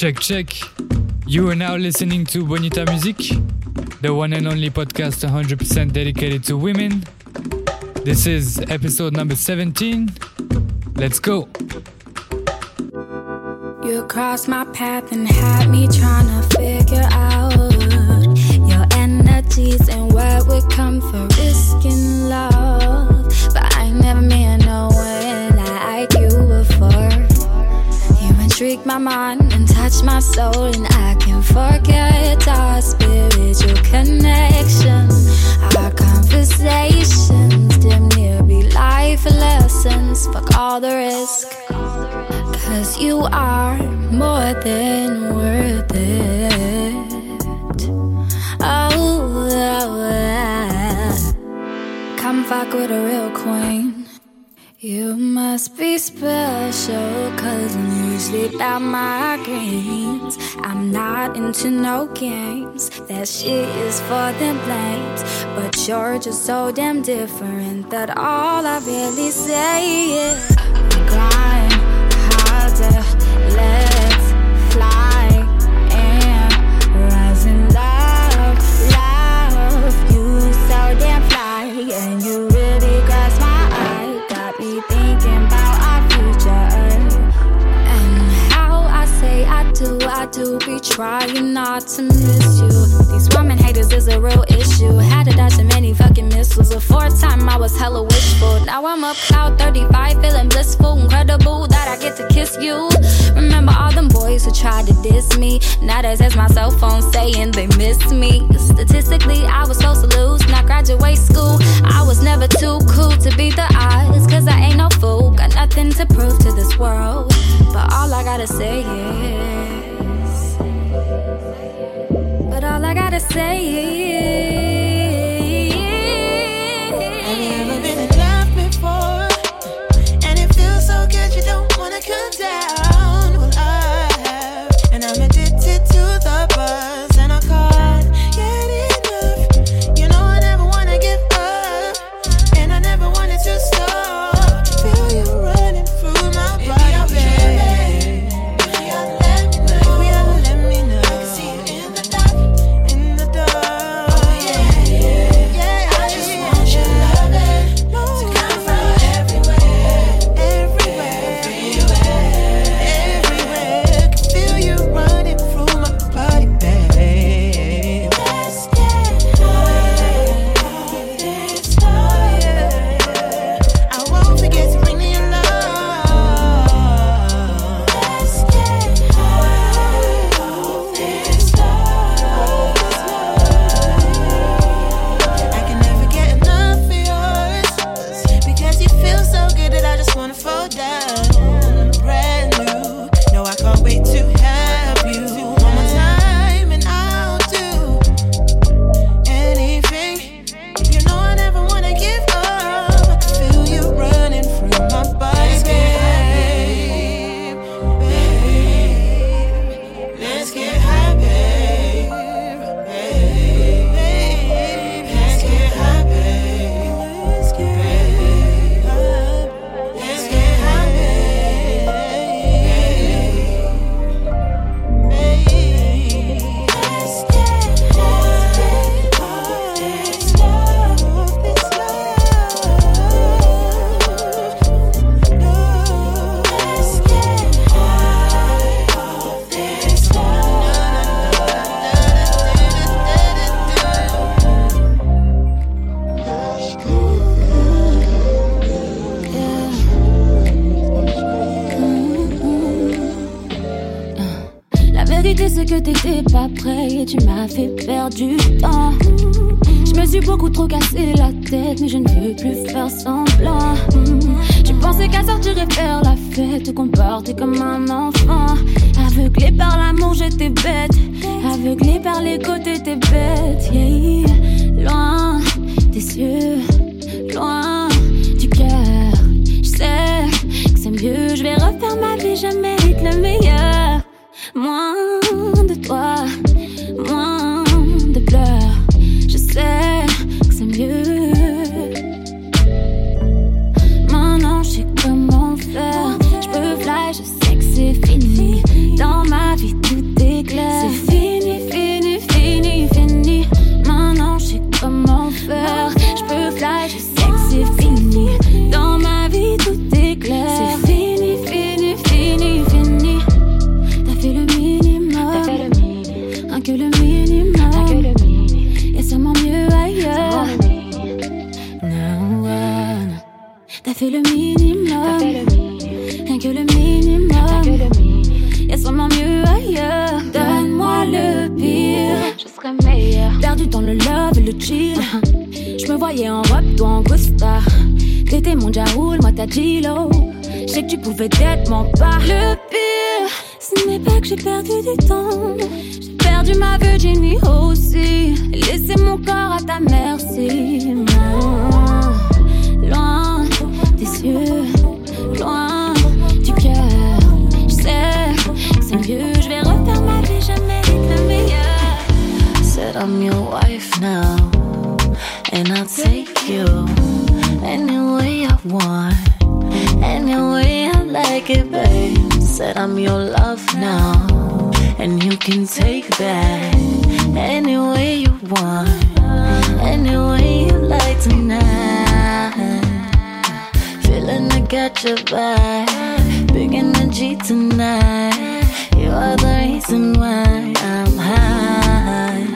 Check, check. You are now listening to Bonita Music, the one and only podcast 100% dedicated to women. This is episode number 17. Let's go. You crossed my path and had me trying to figure out your energies and what would come for risking love. But I never no intrigue my mind and touch my soul, and I can forget our spiritual connection. Our conversations dim near be life lessons. Fuck all the risk. Cause you are more than worth it. Oh, oh, oh. come fuck with a real queen. You must be special, cause I'm usually about my greens. I'm not into no games, that shit is for them blames. But you're just so damn different that all I really say is do, be trying not to miss you. These woman haters is a real issue. Had to dodge so many fucking missiles. The fourth time I was hella wishful. Now I'm up cloud 35, feeling blissful, incredible that I get to kiss you. Remember all them boys who tried to diss me. Now that's as my cell phone saying they miss me. Statistically, I was supposed to lose. Not graduate school. I was never too cool to beat the odds. Cause I ain't no fool. Got nothing to prove to this world. But all I gotta say is. All I gotta say Vérité c'est que t'étais pas prêt et tu m'as fait perdre du temps. Je me suis beaucoup trop cassé la tête, mais je ne veux plus faire semblant. Tu pensais qu'à sortir et faire la fête, te comporter comme un enfant. Aveuglé par l'amour, j'étais bête. Aveuglé par l'ego, t'étais bête. Yeah. Loin des yeux, loin du cœur. Je sais que c'est mieux, je vais refaire ma vie, je mérite le meilleur. Mon Jaoul, moi ta Gilo. Je sais que tu pouvais être mon pas. Le pire, ce n'est pas que j'ai perdu du temps. J'ai perdu ma Virginie aussi. Laissé mon corps à ta merci. Loin des yeux, loin du cœur. Je sais que c'est mieux, je vais refaire ma vie, jamais être le meilleur. Said I'm your wife now, and I'll take you any way I want, any way I like it, babe. Said I'm your love now, and you can take that any way you want, any way you like tonight. Feeling I got your vibe, big energy tonight. You are the reason why I'm high.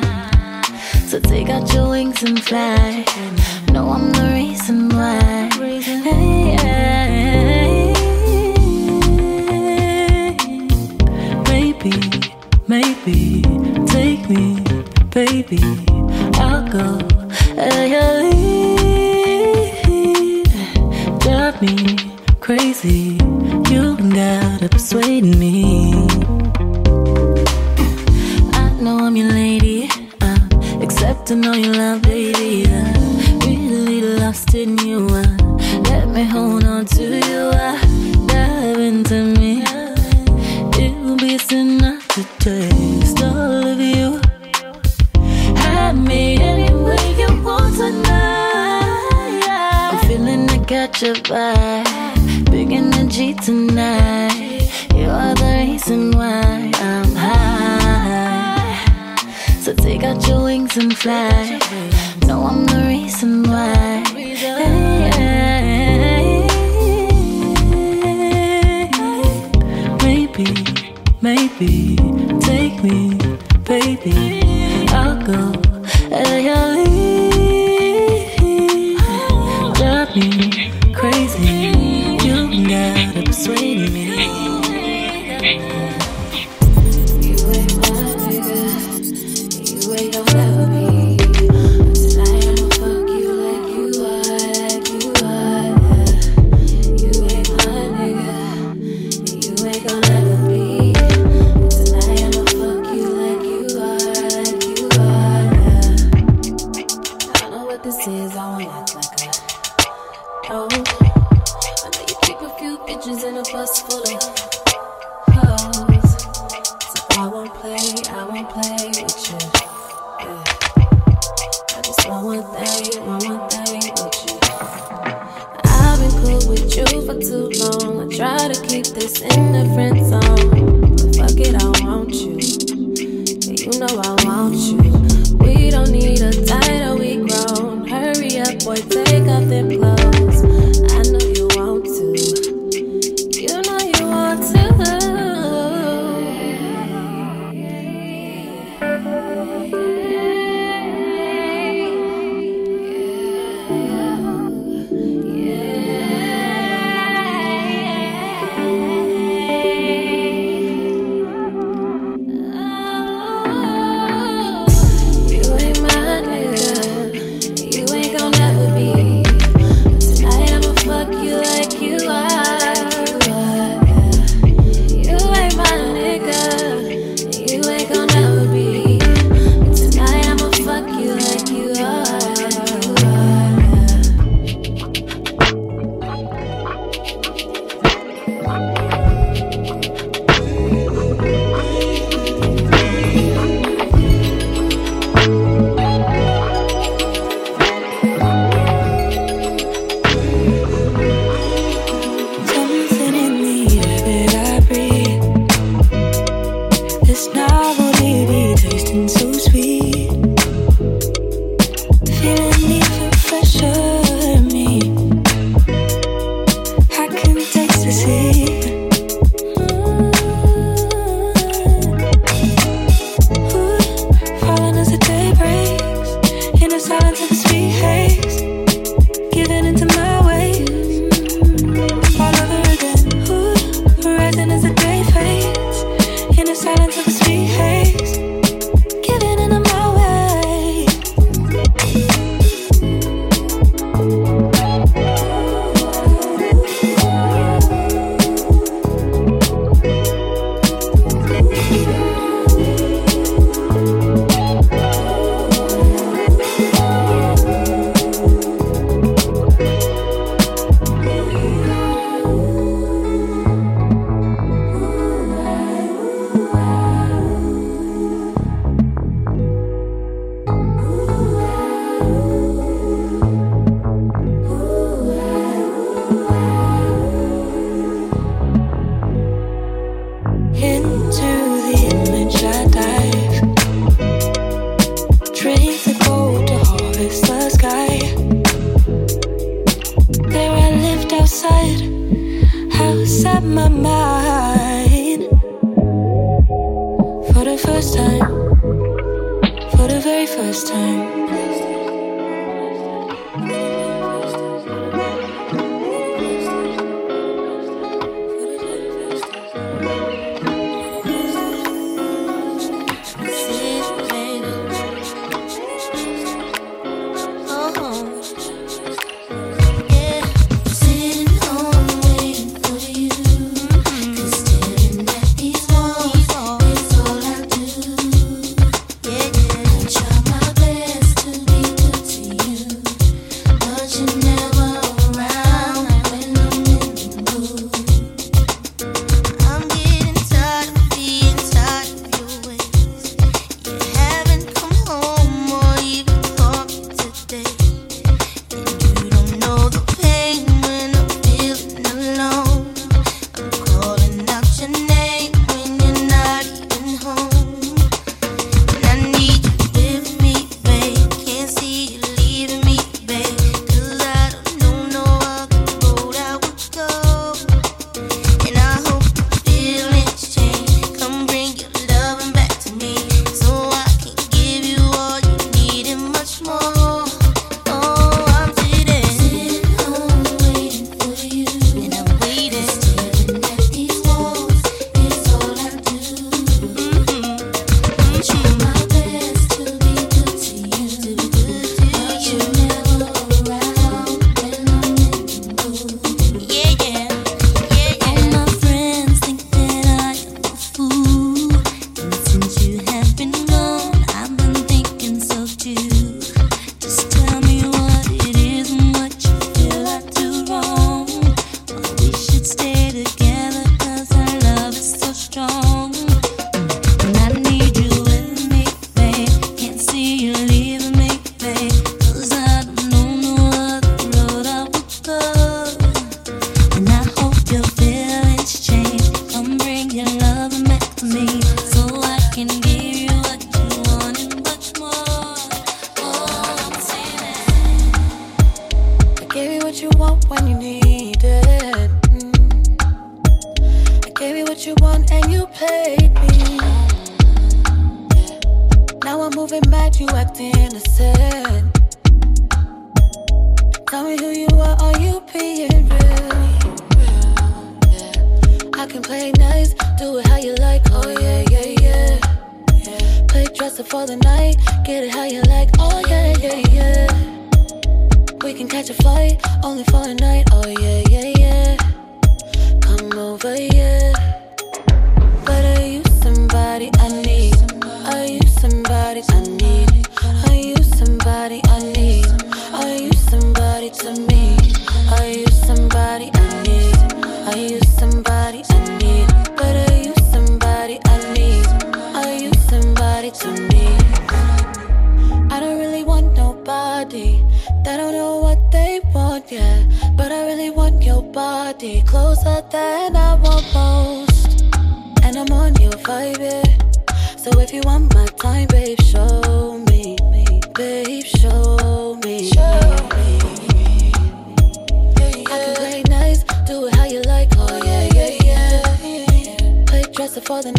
So take out your wings and fly. No, I'm with you for too long. I try to keep this in the friend zone. But fuck it, I want you. Yeah, you know I want you. We don't need a title, we grown. Hurry up, boy, take off them clothes.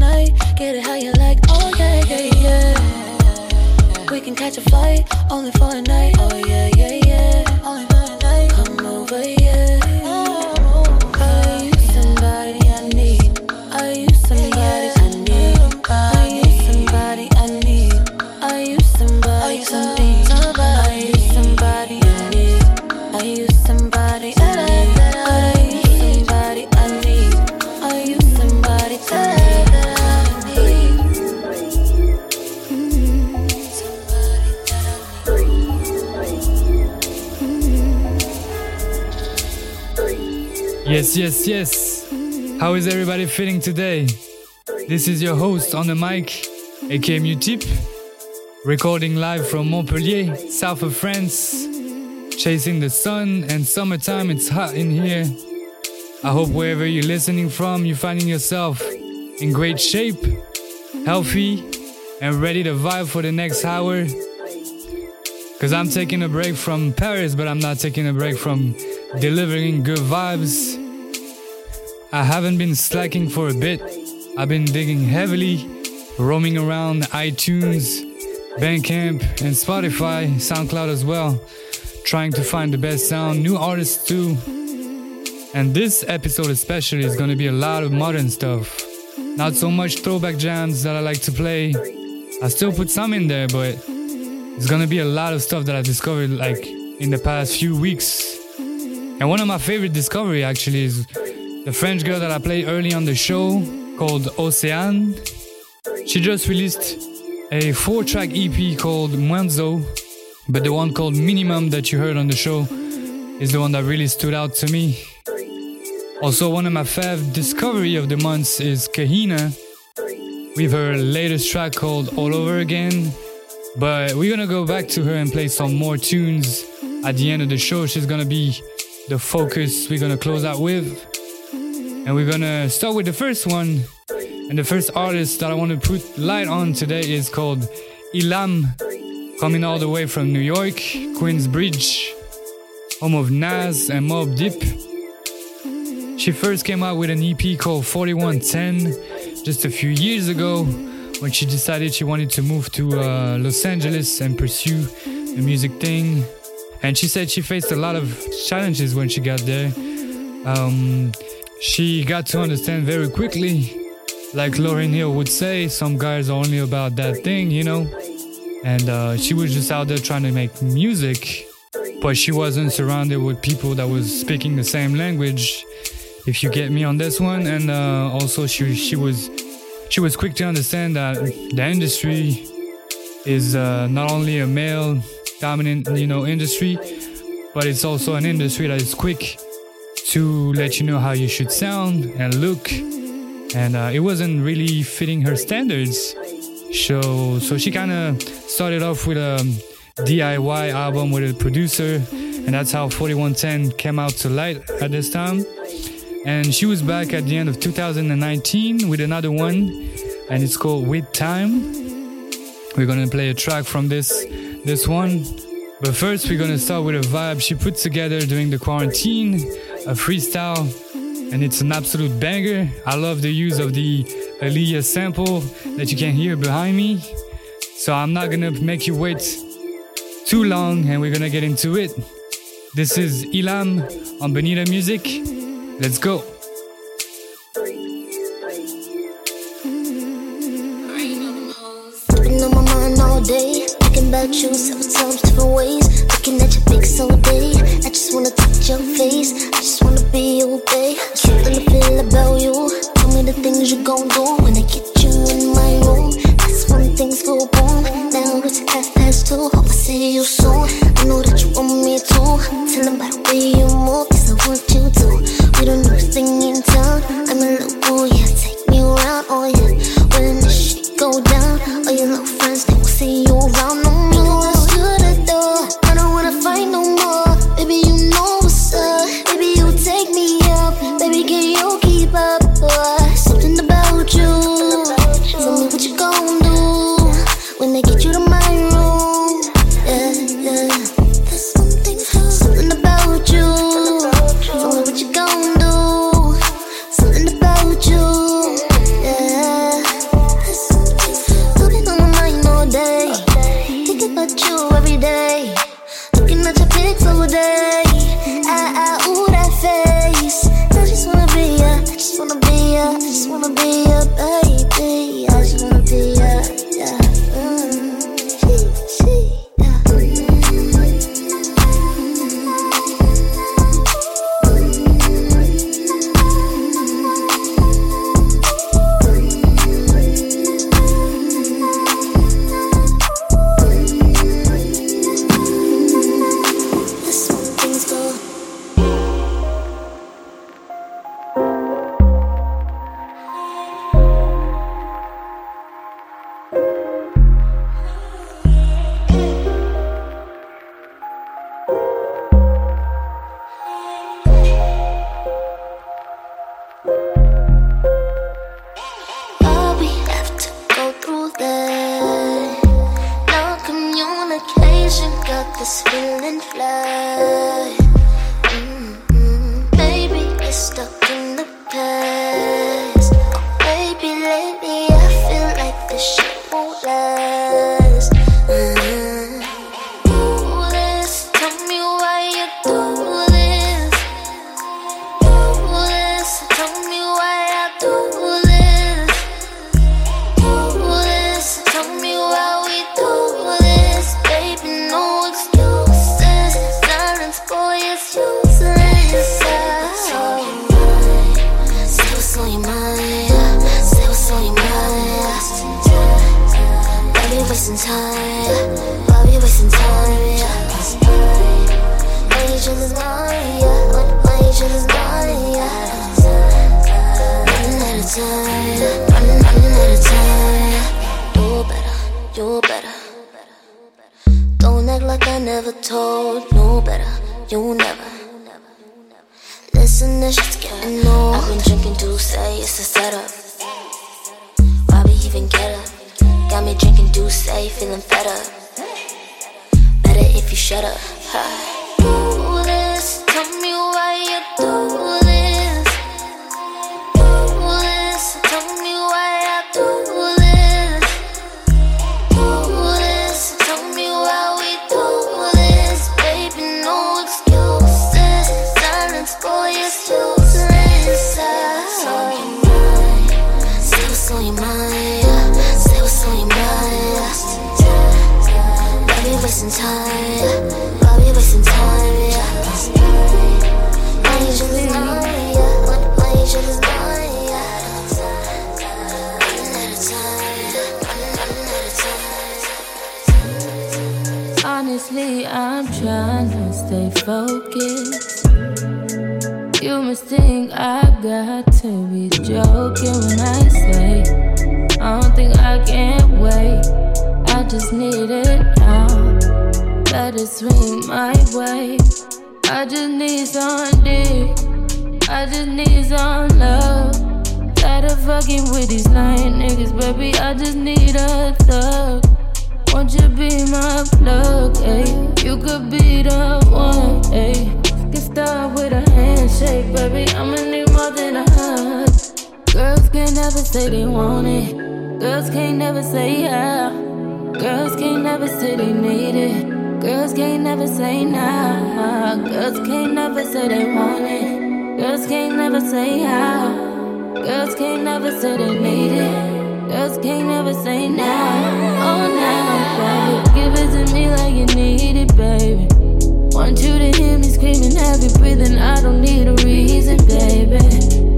Night. Get it how you like. Oh yeah, yeah, yeah. We can catch a flight only for a night. Oh yeah, yeah, yeah. Only for a night. Come over, yeah. Yes, yes. How is everybody feeling today? This is your host on the mic, aka Mutip, recording live from Montpellier, south of France, chasing the sun and summertime. It's hot in here. I hope wherever you're listening from, you're finding yourself in great shape, healthy, and ready to vibe for the next hour. Cause I'm taking a break from Paris, but I'm not taking a break from delivering good vibes. I haven't been slacking for a bit. I've been digging heavily, roaming around iTunes, Bandcamp, and Spotify, SoundCloud as well, trying to find the best sound, new artists too. And this episode especially is gonna be a lot of modern stuff. Not so much throwback jams that I like to play. I still put some in there, but it's gonna be a lot of stuff that I discovered like in the past few weeks. And one of my favorite discovery actually is the French girl that I played early on the show called Océane. She just released a four track EP called Mwenzo, but the one called Minimum that you heard on the show is the one that really stood out to me. Also, one of my fav discovery of the month is Kahina with her latest track called All Over Again. But we're gonna go back to her and play some more tunes at the end of the show. She's gonna be the focus we're gonna close out with. And we're gonna start with the first one. And the first artist that I want to put light on today is called Ilam, coming all the way from New York, Queensbridge, home of Nas and Mobb Deep. She first came out with an EP called 4110 just a few years ago when she decided she wanted to move to uh, Los Angeles and pursue the music thing. And she said she faced a lot of challenges when she got there. Um, she got to understand very quickly, like Lauryn Hill would say, some guys are only about that thing, you know? And uh, she was just out there trying to make music, but she wasn't surrounded with people that was speaking the same language, if you get me on this one. And uh, also, she, she was she was quick to understand that the industry is uh, not only a male dominant you know industry but it's also an industry that is quick to let you know how you should sound and look. And uh, it wasn't really fitting her standards. So so she kind of started off with a diy album with a producer and that's how 4110 came out to light at this time. And she was back at the end of 2019 with another one and it's called with time. We're gonna play a track from this this one. But first we're gonna start with a vibe she put together during the quarantine a freestyle and it's an absolute banger i love the use of the Aaliyah sample that you can hear behind me so i'm not gonna make you wait too long and we're gonna get into it this is ilam on bonita music Let's go. About you times, different ways. Looking at your pics all day, I just wanna touch your face. I be your babe. Something to feel about you. Tell me the things you gon' do when I get you in my room. That's when things go boom. Now it's half past two. Hope I see you soon. I know that you want me to. Tell them the way you move, 'cause I want you to. We don't know a thing in town. I'm a little never told. No better, you never. Listen, this shit's getting old. I've been drinking to say it's a setup. Why we even get up? Got me drinking do say, feeling fed up. Better if you shut up. Ha. Do this, tell me why you do this. Focused. You must think I got to be joking when I say I don't think I can wait. I just need it now. It swing my way. I just need some dick. I just need some love. Tired of fucking with these lying niggas, baby. I just need a thug. Won't you be my plug, ayy? You could be the one, ayy. Get started with a handshake, baby. I'ma need more than a hug. Girls can't never say they want it. Girls can't never say yeah. Girls can't never say they need it. Girls can't never say nah. Girls can't never say they want it. Girls can't never say how. Girls can't never say they need it. Girls can't never say nah. Oh, baby. Give it to me like you need it, baby. Want you to hear me screaming, heavy breathing. I don't need a reason, baby.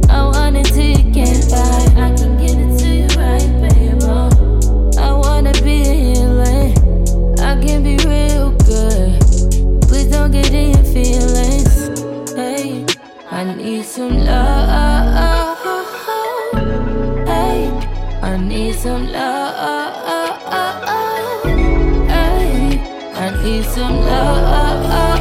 I want it till you can't buy. I can give it to you right, baby. Oh. I wanna be healing. I can be real good. Please don't get in your feelings. Hey, I need some love. Hey, I need some love. Some love.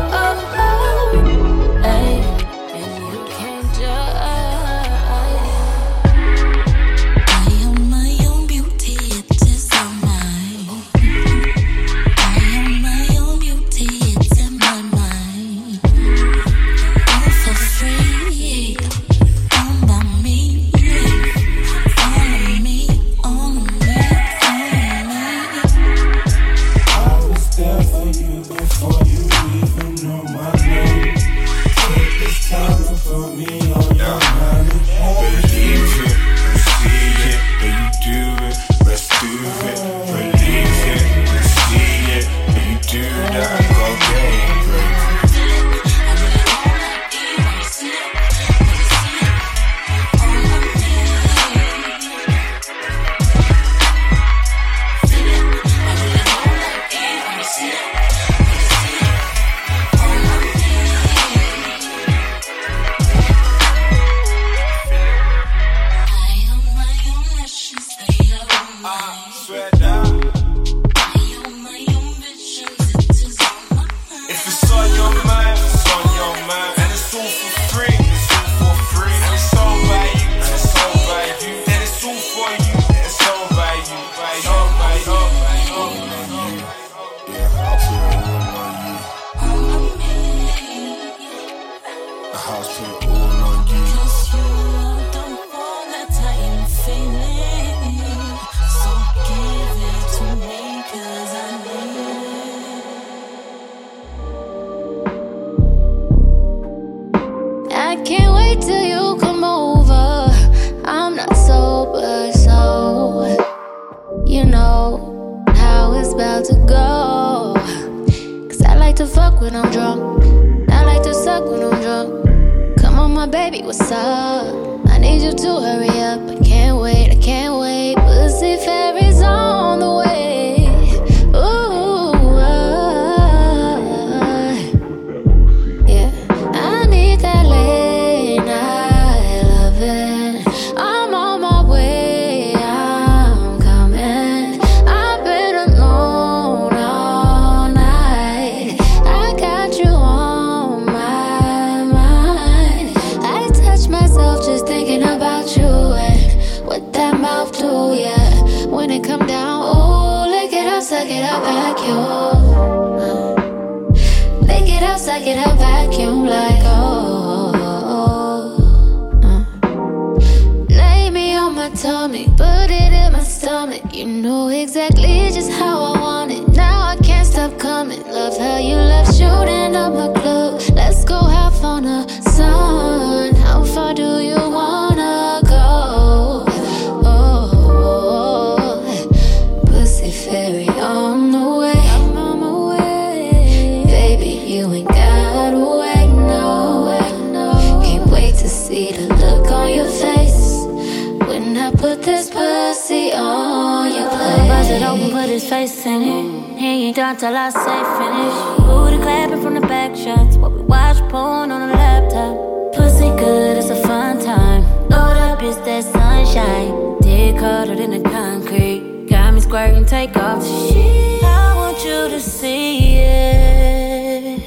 take off. I want you to see it.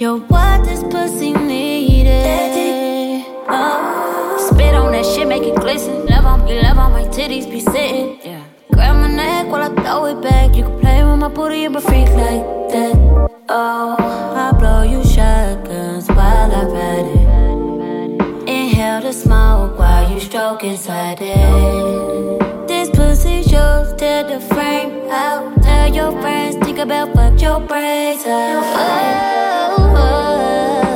You're what this pussy needed. Oh. Spit on that shit, make it glisten. Love on me, love on my titties, be sitting. Yeah. Grab my neck while I throw it back. You can play with my booty and be freak like that. Oh, I blow you shotguns while I ride it. Inhale the smoke while you stroke inside it the frame out. Tell your friends, think about fuck your brains out. Oh, oh, oh.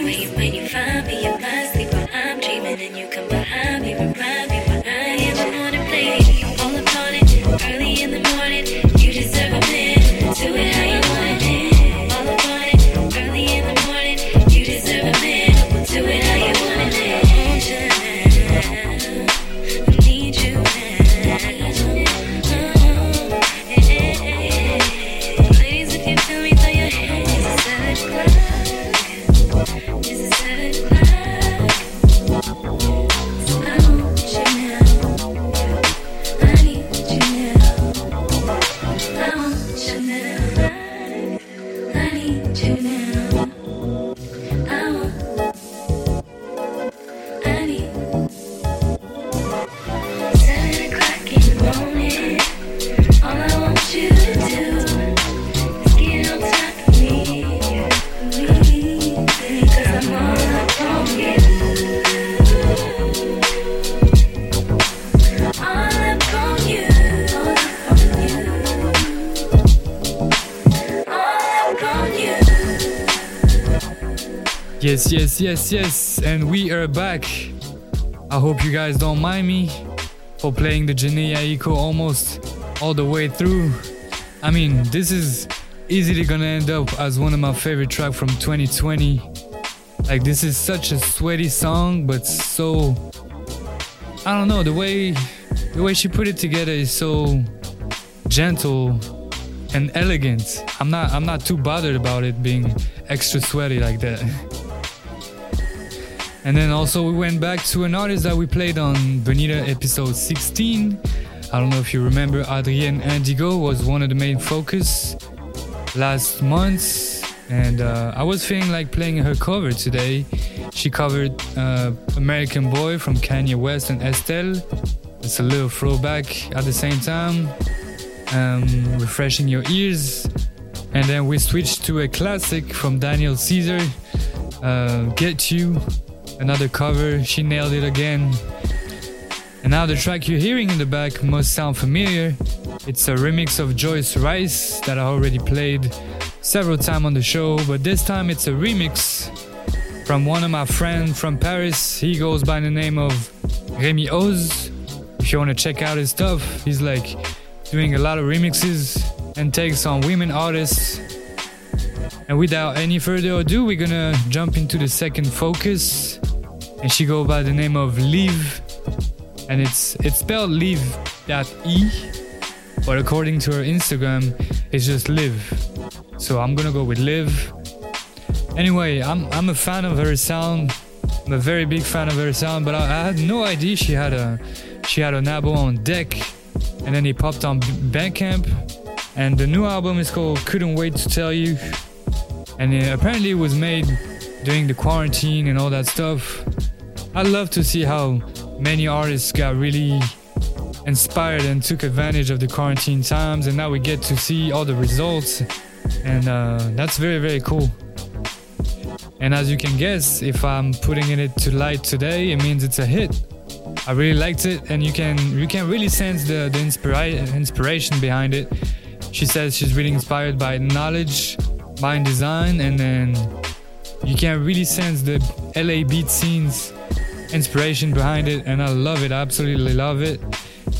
Dreams. When Yes, yes, yes, and we are back. I hope you guys don't mind me for playing the Jhené Aiko almost all the way through. I mean, this is easily gonna end up as one of my favorite tracks from 2020. Like, this is such a sweaty song, but so I don't know the way the way she put it together is so gentle and elegant. I'm not I'm not too bothered about it being extra sweaty like that. And then also we went back to an artist that we played on Bonita episode 16. I don't know if you remember, Adrienne Indigo was one of the main focus last month. And uh, I was feeling like playing her cover today. She covered uh, American Boy from Kanye West and Estelle. It's a little throwback at the same time, um, refreshing your ears. And then we switched to a classic from Daniel Caesar, uh, Get You, another cover. She nailed it again. And now the track you're hearing in the back must sound familiar. It's a remix of Joyce Wrice that I already played several times on the show, but this time it's a remix from one of my friends from Paris. He goes by the name of Remy Oz. If you want to check out his stuff, he's like doing a lot of remixes and takes on women artists. And without any further ado, we're gonna jump into the second focus. And she go by the name of Liv. And it's it's spelled Liv that E, but according to her Instagram, it's just Liv. So I'm gonna go with Liv. Anyway, I'm I'm a fan of her sound. I'm a very big fan of her sound, but I, I had no idea she had a she had an album on deck, and then he popped on Bandcamp, and the new album is called Couldn't Wait to Tell You, and it apparently it was made during the quarantine and all that stuff. I love to see how many artists got really inspired and took advantage of the quarantine times, and now we get to see all the results, and uh, that's very very cool. And as you can guess, if I'm putting it to light today, it means it's a hit. I really liked it, and you can you can really sense the the inspira- inspiration behind it. She says she's really inspired by Knxwledge, by design, and then you can really sense the LA beat scenes inspiration behind it, and I love it. I absolutely love it.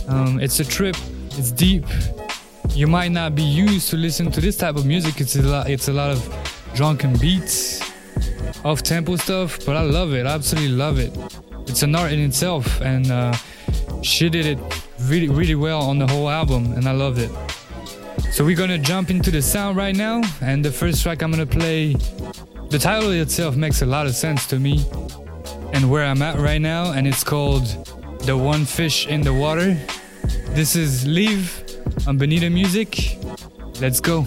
Um, it's a trip. It's deep. You might not be used to listen to this type of music. It's a lot. It's a lot of drunken beats, off tempo stuff, but I love it. I absolutely love it. It's an art in itself, and uh, she did it really, really well on the whole album, and I loved it. So we're gonna jump into the sound right now, and the first track I'm gonna play. The title itself makes a lot of sense to me, and where I'm at right now, and it's called "The One Fish in the Water." This is Leave on Benita Music. Let's go.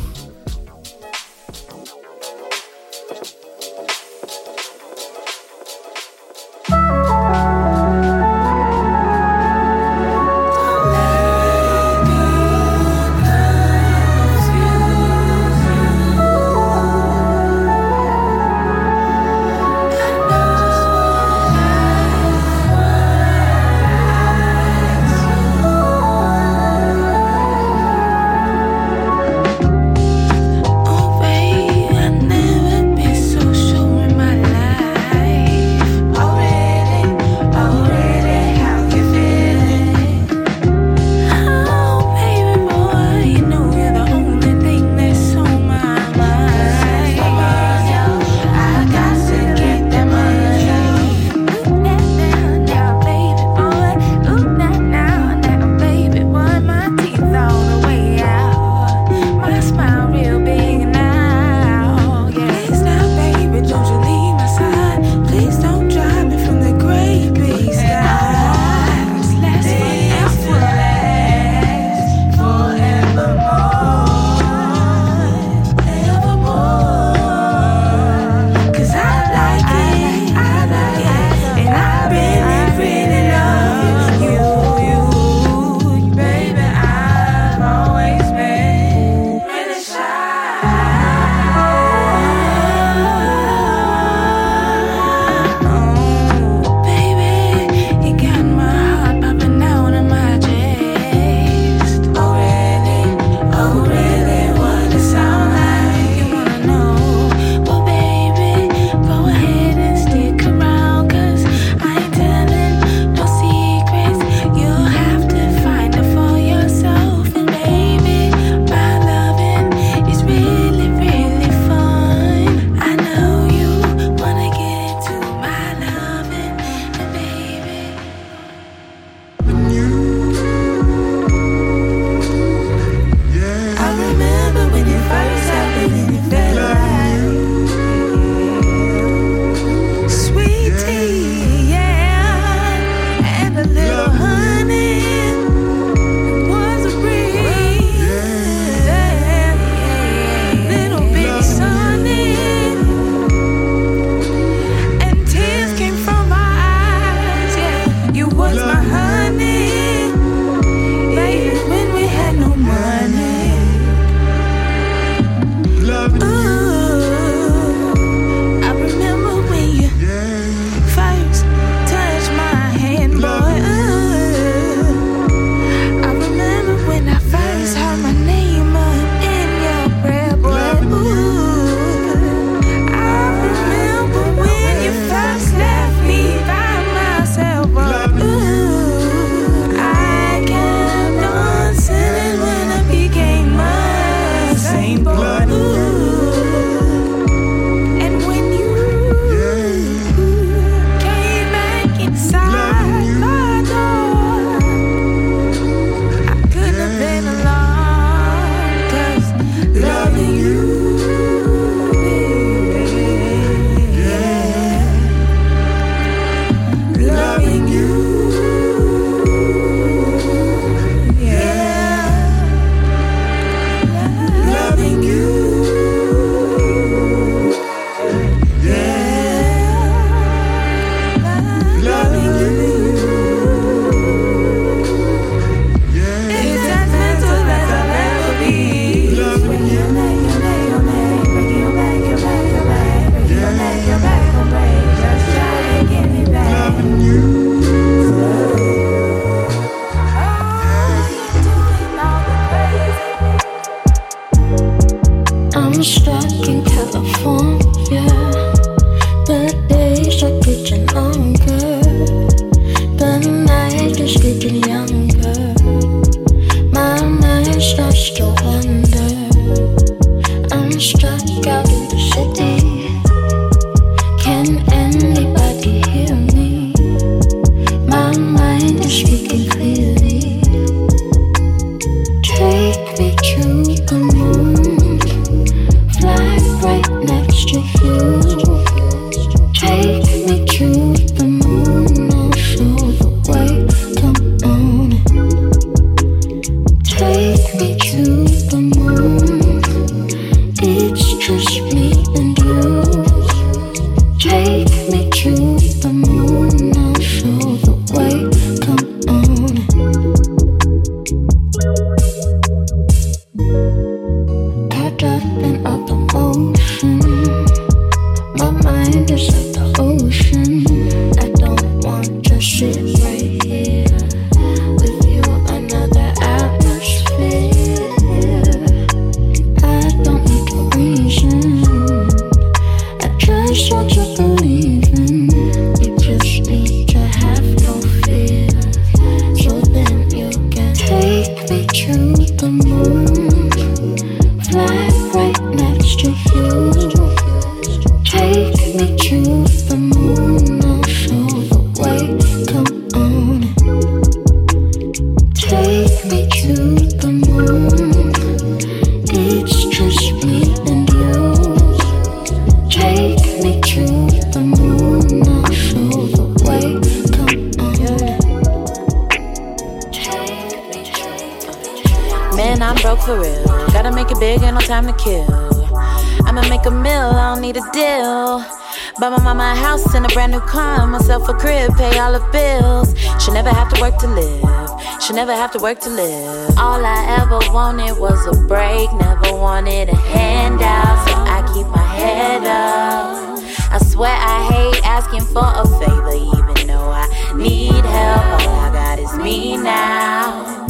Never have to work to live. All I ever wanted was a break, never wanted a handout, so I keep my head up. I swear I hate asking for a favor, even though I need help. All I got is me now.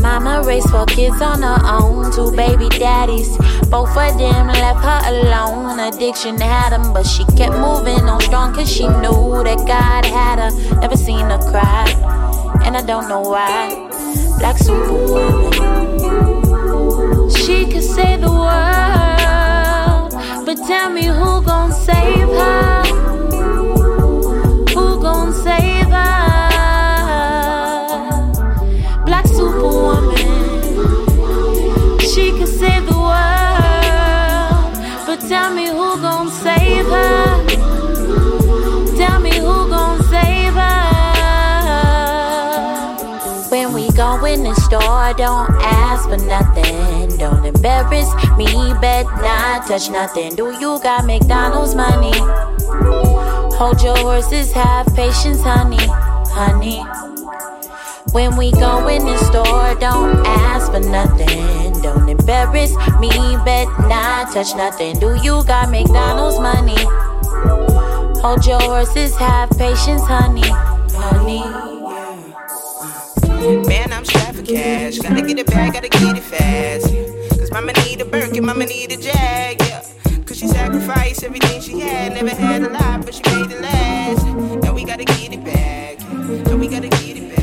Mama raised four kids on her own, two baby daddies. Both of them left her alone. Addiction had them, but she kept moving on strong cause she knew that God had her. Never seen her cry, and I don't know why. Black superwoman. She could save the world, but tell me who gon' save her? Who gon' save her? Black superwoman. She could save the world, but tell me who gon' save her? Don't ask for nothing. Don't embarrass me, bet not touch nothing. Do you got McDonald's money? Hold your horses, have patience, honey, honey. When we go in the store, don't ask for nothing. Don't embarrass me, bet not touch nothing. Do you got McDonald's money? Hold your horses, have patience, honey, honey. Man, cash. Gotta get it back, gotta get it fast. Cause mama need a Birkin, mama need a Jag, yeah. Cause she sacrificed everything she had. Never had a lot, but she made it last. Now we gotta get it back. Now we gotta get it back.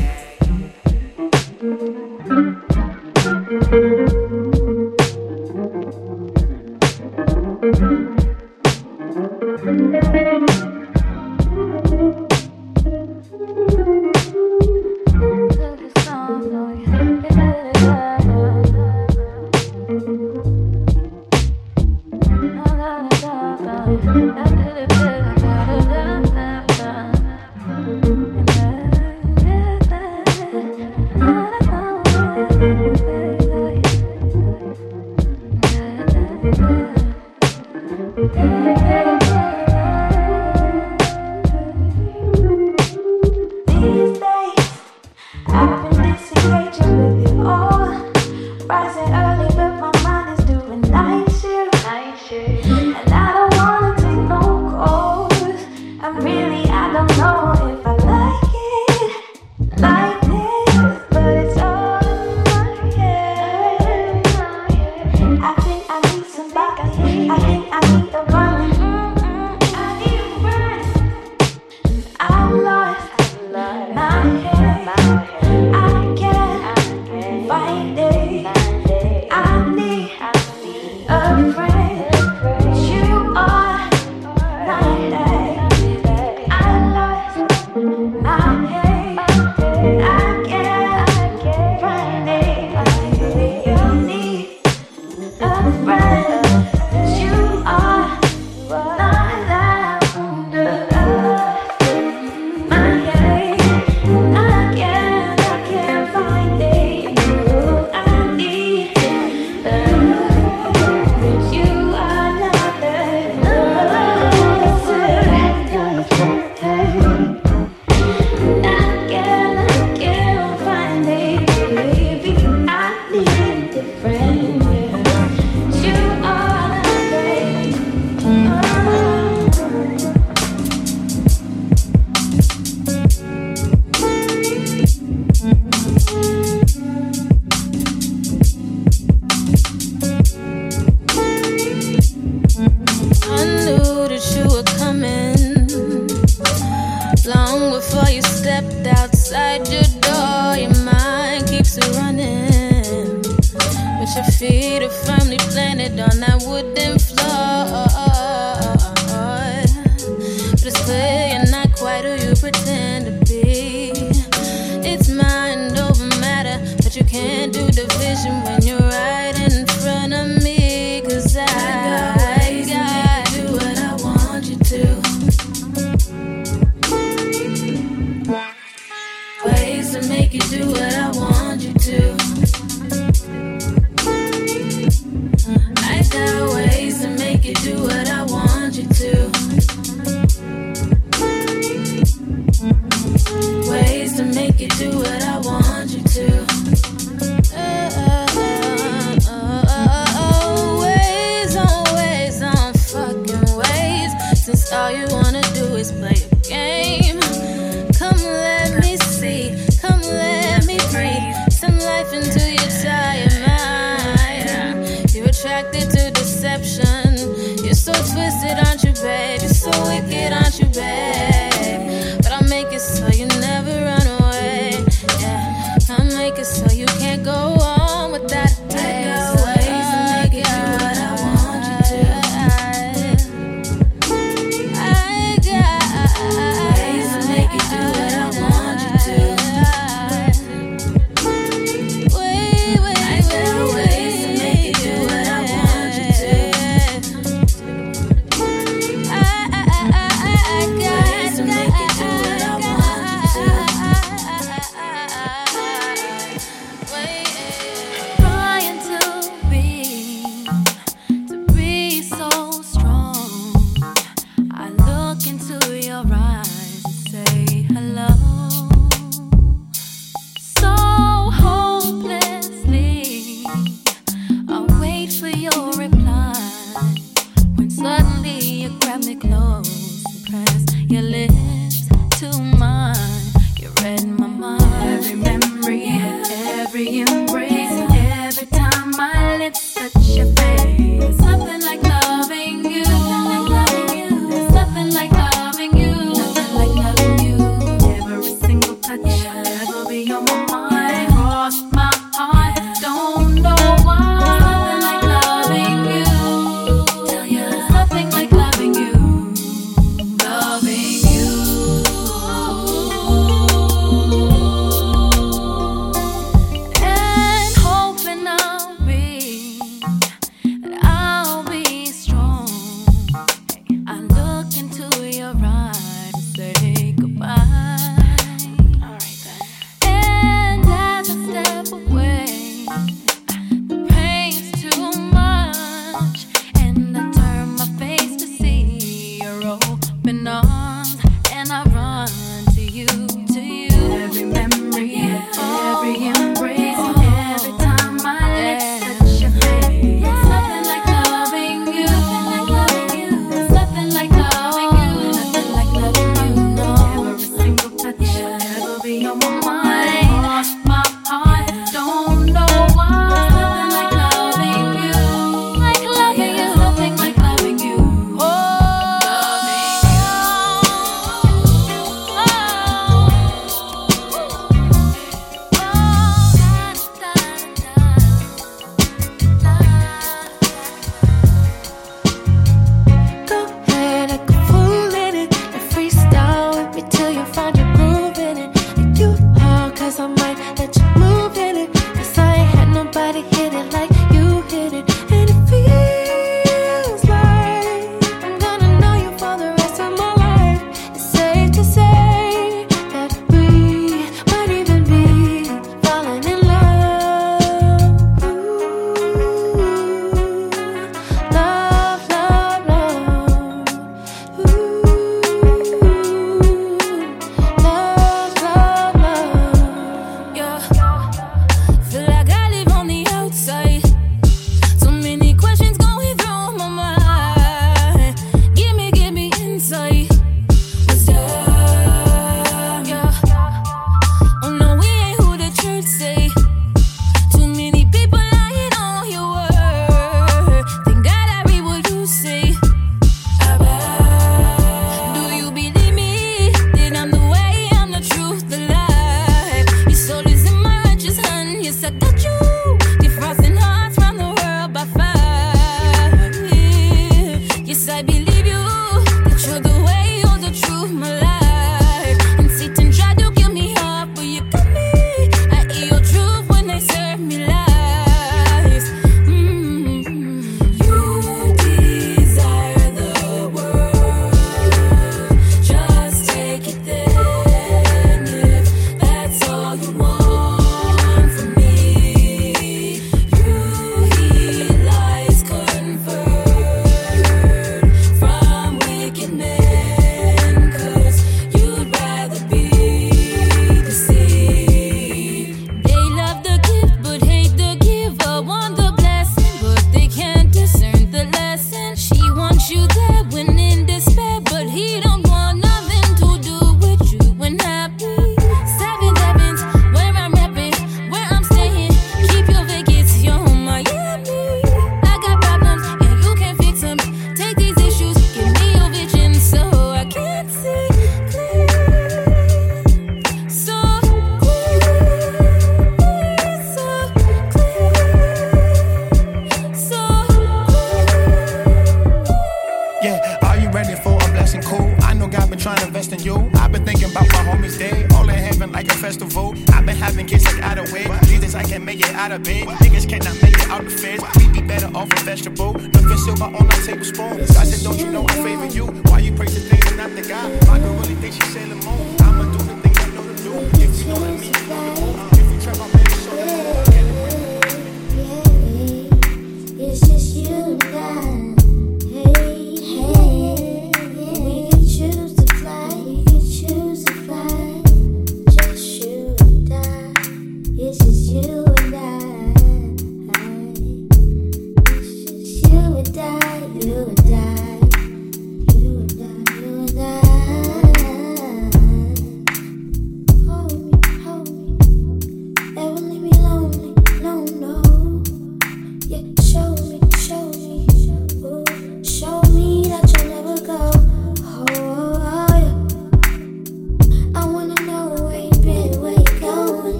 These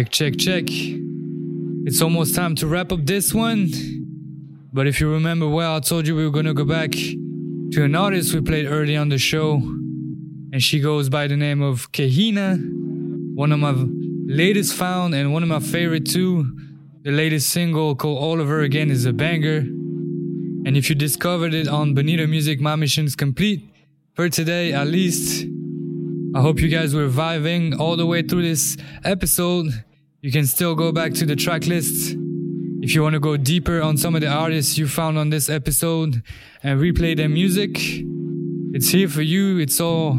Check, check, check. It's almost time to wrap up this one. But if you remember well, I told you we were gonna go back to an artist we played early on the show. And she goes by the name of Kahina, one of my latest found and one of my favorite too. The latest single called All Over Again is a banger. And if you discovered it on Bonita Music, my mission is complete for today at least. I hope you guys were vibing all the way through this episode. You can still go back to the track list if you want to go deeper on some of the artists you found on this episode and replay their music. It's here for you. It's all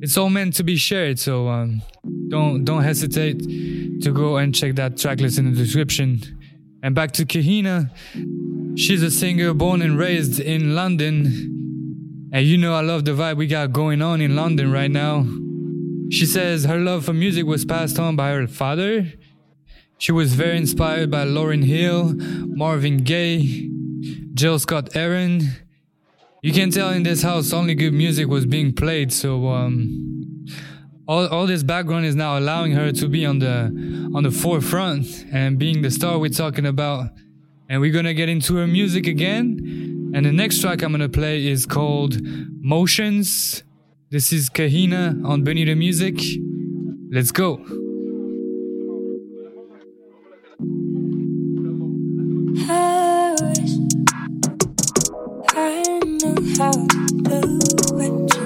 it's all meant to be shared. So um, don't don't hesitate to go and check that track list in the description. And back to Kahina. She's a singer born and raised in London. And you know I love the vibe we got going on in London right now. She says her love for music was passed on by her father. She was very inspired by Lauryn Hill, Marvin Gaye, Jill Scott Aaron. You can tell in this house only good music was being played, so um all, all this background is now allowing her to be on the on the forefront and being the star we're talking about. And we're gonna get into her music again. And the next track I'm gonna play is called Motions. This is Kahina on Bonita Music. Let's go. I wish I knew how to do